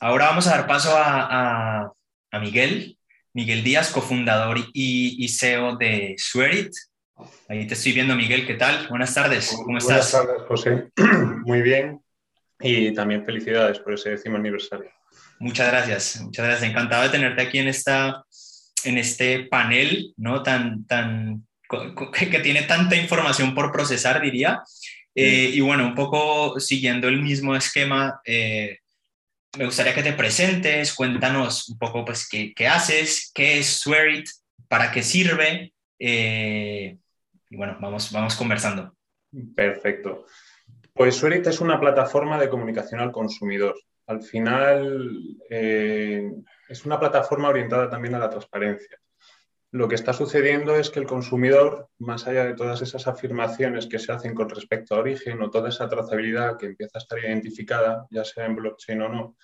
ahora vamos a dar paso a, Miguel, Miguel Díaz, cofundador y, CEO de Swearit. Ahí te estoy viendo, Miguel, ¿qué tal? Buenas tardes, ¿cómo estás? Buenas tardes, José. Muy bien. Y también felicidades por ese décimo aniversario. Muchas gracias, muchas gracias. Encantado de tenerte aquí en, esta, en este panel, ¿no? Tan, tan, que tiene tanta información por procesar, diría. Eh, y bueno, un poco siguiendo el mismo esquema, eh, me gustaría que te presentes, cuéntanos un poco pues qué, haces, qué es Swearit, para qué sirve. Eh, y bueno, vamos, vamos conversando. Perfecto. Pues Swearit es una plataforma de comunicación al consumidor. Al final es una plataforma orientada también a la transparencia lo que está sucediendo es que el consumidor, más allá de todas esas afirmaciones que se hacen con respecto a origen o toda esa trazabilidad que empieza a estar identificada, ya sea en blockchain o no,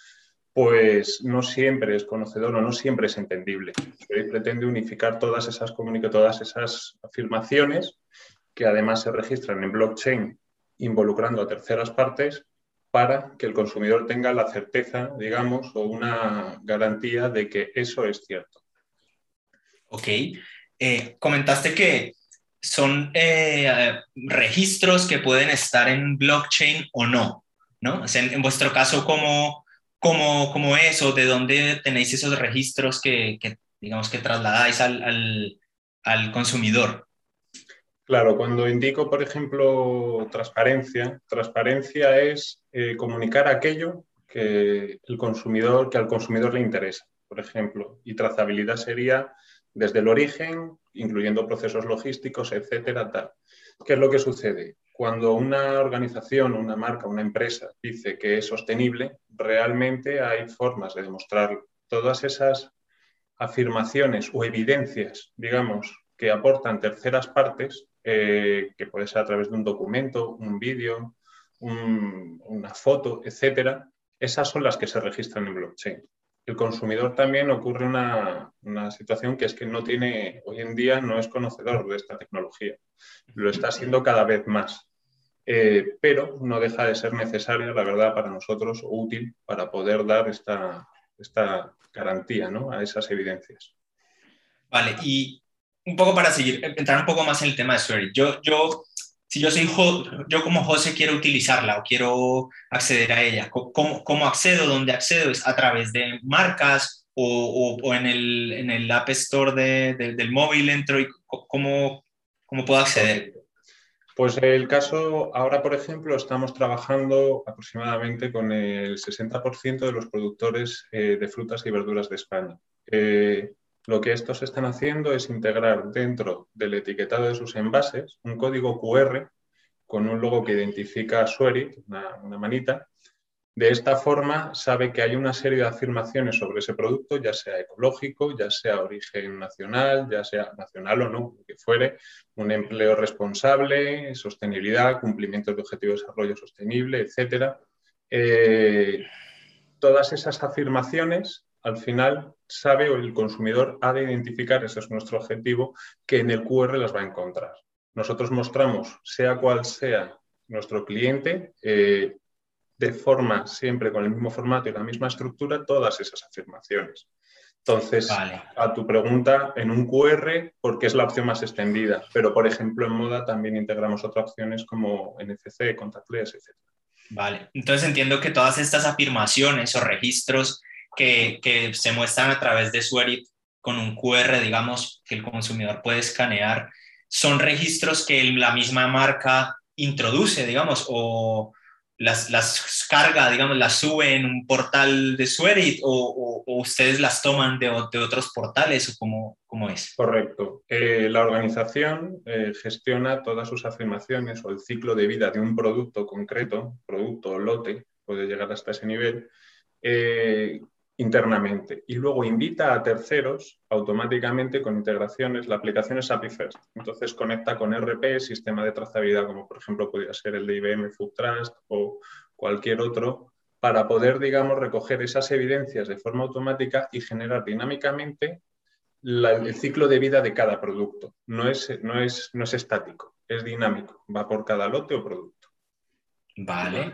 pues no siempre es conocedor o no siempre es entendible. Hoy pretende unificar todas esas todas esas afirmaciones que además se registran en blockchain involucrando a terceras partes para que el consumidor tenga la certeza, digamos, o una garantía de que eso es cierto. Ok. Eh, comentaste que son eh, registros que pueden estar en blockchain o no, ¿no? en, vuestro caso, ¿cómo, cómo, cómo es o de dónde tenéis esos registros que, digamos, que trasladáis al, al, consumidor? Claro, cuando indico, por ejemplo, transparencia, transparencia es eh, comunicar aquello que el consumidor, que al consumidor le interesa, por ejemplo, y trazabilidad sería desde el origen, incluyendo procesos logísticos, etcétera, tal. ¿Qué es lo que sucede? Cuando una organización, una marca, una empresa dice que es sostenible, realmente hay formas de demostrarlo. Todas esas afirmaciones o evidencias, digamos, que aportan terceras partes, eh, que puede ser a través de un documento, un vídeo, una foto, etcétera, esas son las que se registran en blockchain el consumidor también ocurre una, situación que es que no tiene, hoy en día no es conocedor de esta tecnología. Lo está haciendo cada vez más. Eh, pero no deja de ser necesaria, la verdad, para nosotros, útil para poder dar esta, esta garantía ¿no? a esas evidencias. Vale, y un poco para seguir, entrar un poco más en el tema de Swery. Yo si yo soy yo como José quiero utilizarla o quiero acceder a ella, ¿cómo, cómo accedo? ¿Dónde accedo? ¿Es a través de marcas o, o, en, el, en, el, App Store de, del móvil entro y cómo, cómo puedo acceder? Pues el caso, ahora por ejemplo, estamos trabajando aproximadamente con el 60% de los productores eh, de frutas y verduras de España. Eh, lo que estos están haciendo es integrar dentro del etiquetado de sus envases un código QR con un logo que identifica a Suerit, una, manita. De esta forma sabe que hay una serie de afirmaciones sobre ese producto, ya sea ecológico, ya sea origen nacional, ya sea nacional o no, que fuere, un empleo responsable, sostenibilidad, cumplimiento de objetivos de desarrollo sostenible, etc. Eh, todas esas afirmaciones al final sabe o el consumidor ha de identificar, ese es nuestro objetivo, que en el QR las va a encontrar. Nosotros mostramos, sea cual sea nuestro cliente, eh, de forma siempre con el mismo formato y la misma estructura, todas esas afirmaciones. Entonces, a tu pregunta, en un QR, porque es la opción más extendida, pero por ejemplo en moda también integramos otras opciones como NFC, contactless, etc. Vale, entonces entiendo que todas estas afirmaciones o registros que, se muestran a través de Swerit con un QR, digamos, que el consumidor puede escanear, son registros que la misma marca introduce, digamos, o las, las carga, digamos, las sube en un portal de Swerit o, ustedes las toman de, de, otros portales o cómo, cómo es? Correcto. Eh, la organización eh, gestiona todas sus afirmaciones o el ciclo de vida de un producto concreto, producto o lote, puede llegar hasta ese nivel, eh, internamente y luego invita a terceros automáticamente con integraciones. La aplicación es API First, entonces conecta con RP, sistema de trazabilidad como por ejemplo podría ser el de IBM Food Trust o cualquier otro, para poder, digamos, recoger esas evidencias de forma automática y generar dinámicamente el ciclo de vida de cada producto. No es, no, es, no es estático, es dinámico, va por cada lote o producto. Vale.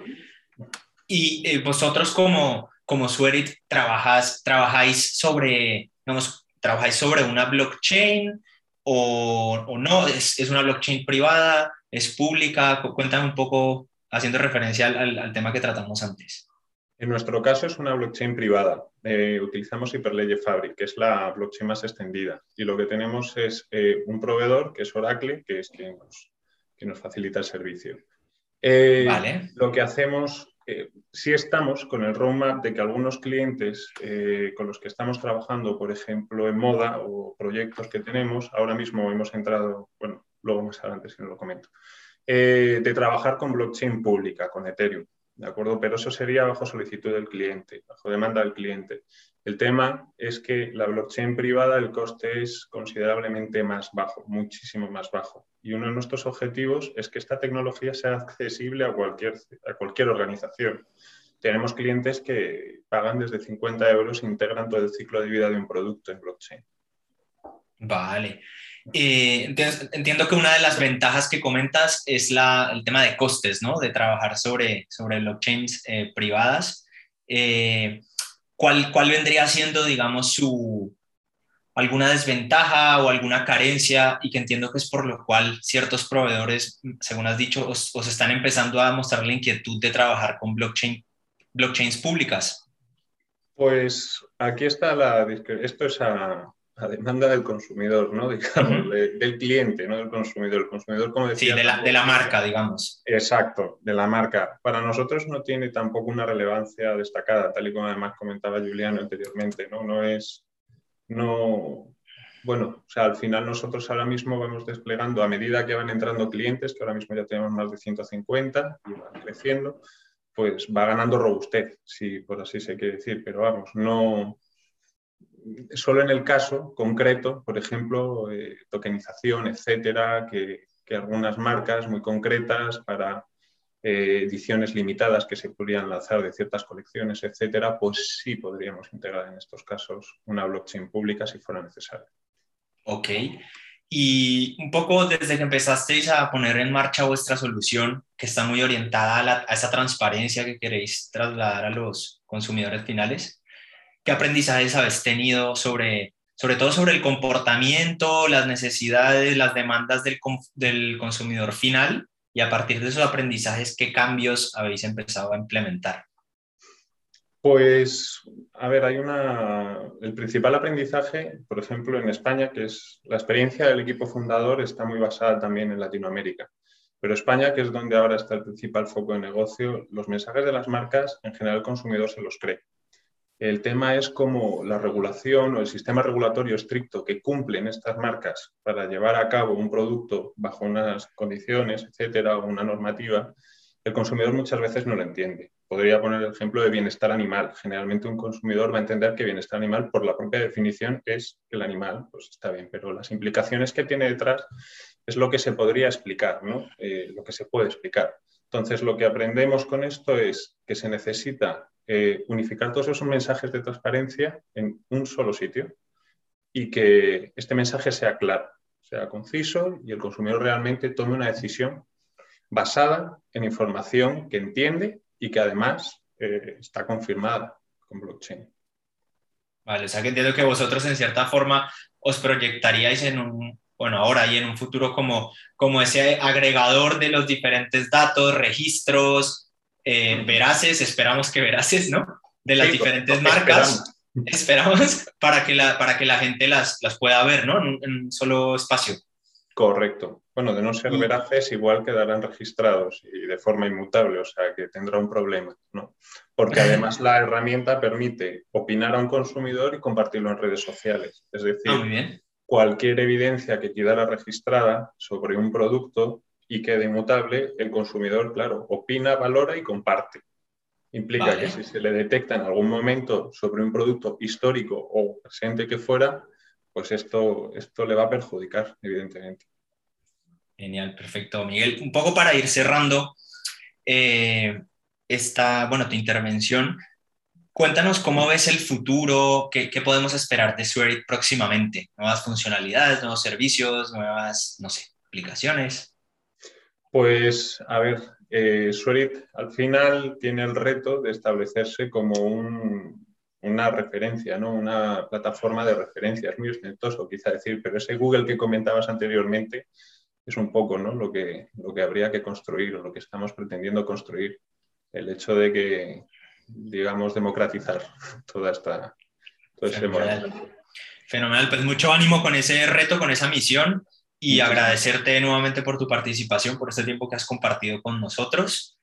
Y eh, vosotros como como Swerit trabajas, trabajáis sobre, digamos, trabajáis sobre una blockchain o, o no, ¿Es, ¿Es, una blockchain privada, es pública, cuéntame un poco haciendo referencia al, al, tema que tratamos antes. En nuestro caso es una blockchain privada. Eh, utilizamos Hyperledger Fabric, que es la blockchain más extendida. Y lo que tenemos es eh, un proveedor, que es Oracle, que es quien nos, que nos facilita el servicio. Eh, vale. Lo que hacemos eh, sí estamos con el roadmap de que algunos clientes eh, con los que estamos trabajando, por ejemplo, en moda o proyectos que tenemos, ahora mismo hemos entrado, bueno, luego más adelante si no lo comento, eh, de trabajar con blockchain pública, con Ethereum, ¿de acuerdo? Pero eso sería bajo solicitud del cliente, bajo demanda del cliente. El tema es que la blockchain privada, el coste es considerablemente más bajo, muchísimo más bajo. Y uno de nuestros objetivos es que esta tecnología sea accesible a cualquier, a cualquier organización. Tenemos clientes que pagan desde 50 euros e integran todo el ciclo de vida de un producto en blockchain. Vale. Eh, entiendo que una de las ventajas que comentas es la, el tema de costes, ¿no? De trabajar sobre, sobre blockchains eh, privadas. Eh, ¿cuál, ¿cuál vendría siendo, digamos, su, alguna desventaja o alguna carencia y que entiendo que es por lo cual ciertos proveedores, según has dicho, os, están empezando a mostrar la inquietud de trabajar con blockchain, blockchains públicas? Pues aquí está la... Esto es a, demanda del consumidor, ¿no? Digamos, del cliente, no del consumidor. El consumidor, como decía... Sí, de la, de la marca, digamos. Exacto, de la marca. Para nosotros no tiene tampoco una relevancia destacada, tal y como además comentaba Juliano anteriormente, ¿no? No es... No, bueno, o sea, al final nosotros ahora mismo vamos desplegando a medida que van entrando clientes, que ahora mismo ya tenemos más de 150 y van creciendo, pues va ganando robustez, si por así se quiere decir, pero vamos, no, solo en el caso concreto, por ejemplo, eh, tokenización, etcétera, que, algunas marcas muy concretas para eh, ediciones limitadas que se podrían lanzar de ciertas colecciones, etcétera, pues sí podríamos integrar en estos casos una blockchain pública si fuera necesario. Ok. Y un poco desde que empezasteis a poner en marcha vuestra solución, que está muy orientada a, a esa transparencia que queréis trasladar a los consumidores finales, ¿Qué aprendizajes habéis tenido sobre, sobre todo sobre el comportamiento, las necesidades, las demandas del, del consumidor final? Y a partir de esos aprendizajes, ¿qué cambios habéis empezado a implementar? Pues, a ver, hay una. El principal aprendizaje, por ejemplo, en España, que es la experiencia del equipo fundador, está muy basada también en Latinoamérica. Pero España, que es donde ahora está el principal foco de negocio, los mensajes de las marcas, en general el consumidor se los cree. El tema es cómo la regulación o el sistema regulatorio estricto que cumplen estas marcas para llevar a cabo un producto bajo unas condiciones, etcétera, o una normativa, el consumidor muchas veces no lo entiende. Podría poner el ejemplo de bienestar animal. Generalmente un consumidor va a entender que bienestar animal, por la propia definición, es que el animal pues, está bien, pero las implicaciones que tiene detrás es lo que se podría explicar, ¿no? Eh, lo que se puede explicar. Entonces, lo que aprendemos con esto es que se necesita eh, unificar todos esos mensajes de transparencia en un solo sitio y que este mensaje sea claro, sea conciso y el consumidor realmente tome una decisión basada en información que entiende y que además eh, está confirmada con blockchain. Vale, o sea que entiendo que vosotros en cierta forma os proyectaríais en un, bueno, ahora y en un futuro como, como ese agregador de los diferentes datos, registros, eh, veraces, esperamos que veraces, ¿no? De las diferentes marcas. Esperamos. para, que la, para que la gente las, las pueda ver, ¿no? En, un solo espacio. Correcto. Bueno, de no ser veraces, igual quedarán registrados y de forma inmutable, o sea que tendrá un problema, ¿no? Porque además la herramienta permite opinar a un consumidor y compartirlo en redes sociales. Es decir, ah, cualquier evidencia que quedara registrada sobre un producto y quede inmutable, el consumidor, claro, opina, valora y comparte. Implica que si se le detecta en algún momento sobre un producto histórico o presente que fuera, pues esto, esto le va a perjudicar, evidentemente. Genial, perfecto. Miguel, un poco para ir cerrando eh, esta, bueno, tu intervención, cuéntanos cómo ves el futuro, qué, qué podemos esperar de Swerit próximamente, nuevas funcionalidades, nuevos servicios, nuevas, no sé, aplicaciones. Pues, a ver, eh, Suerit al final tiene el reto de establecerse como una referencia, ¿no? una plataforma de referencia. Es muy ostentoso quizá decir, pero ese Google que comentabas anteriormente es un poco ¿no? lo, que, lo que habría que construir o lo que estamos pretendiendo construir. El hecho de que, digamos, democratizar toda esta... Todo Fenomenal. Fenomenal, pues mucho ánimo con ese reto, con esa misión y agradecerte nuevamente por tu participación, por este tiempo que has compartido con nosotros.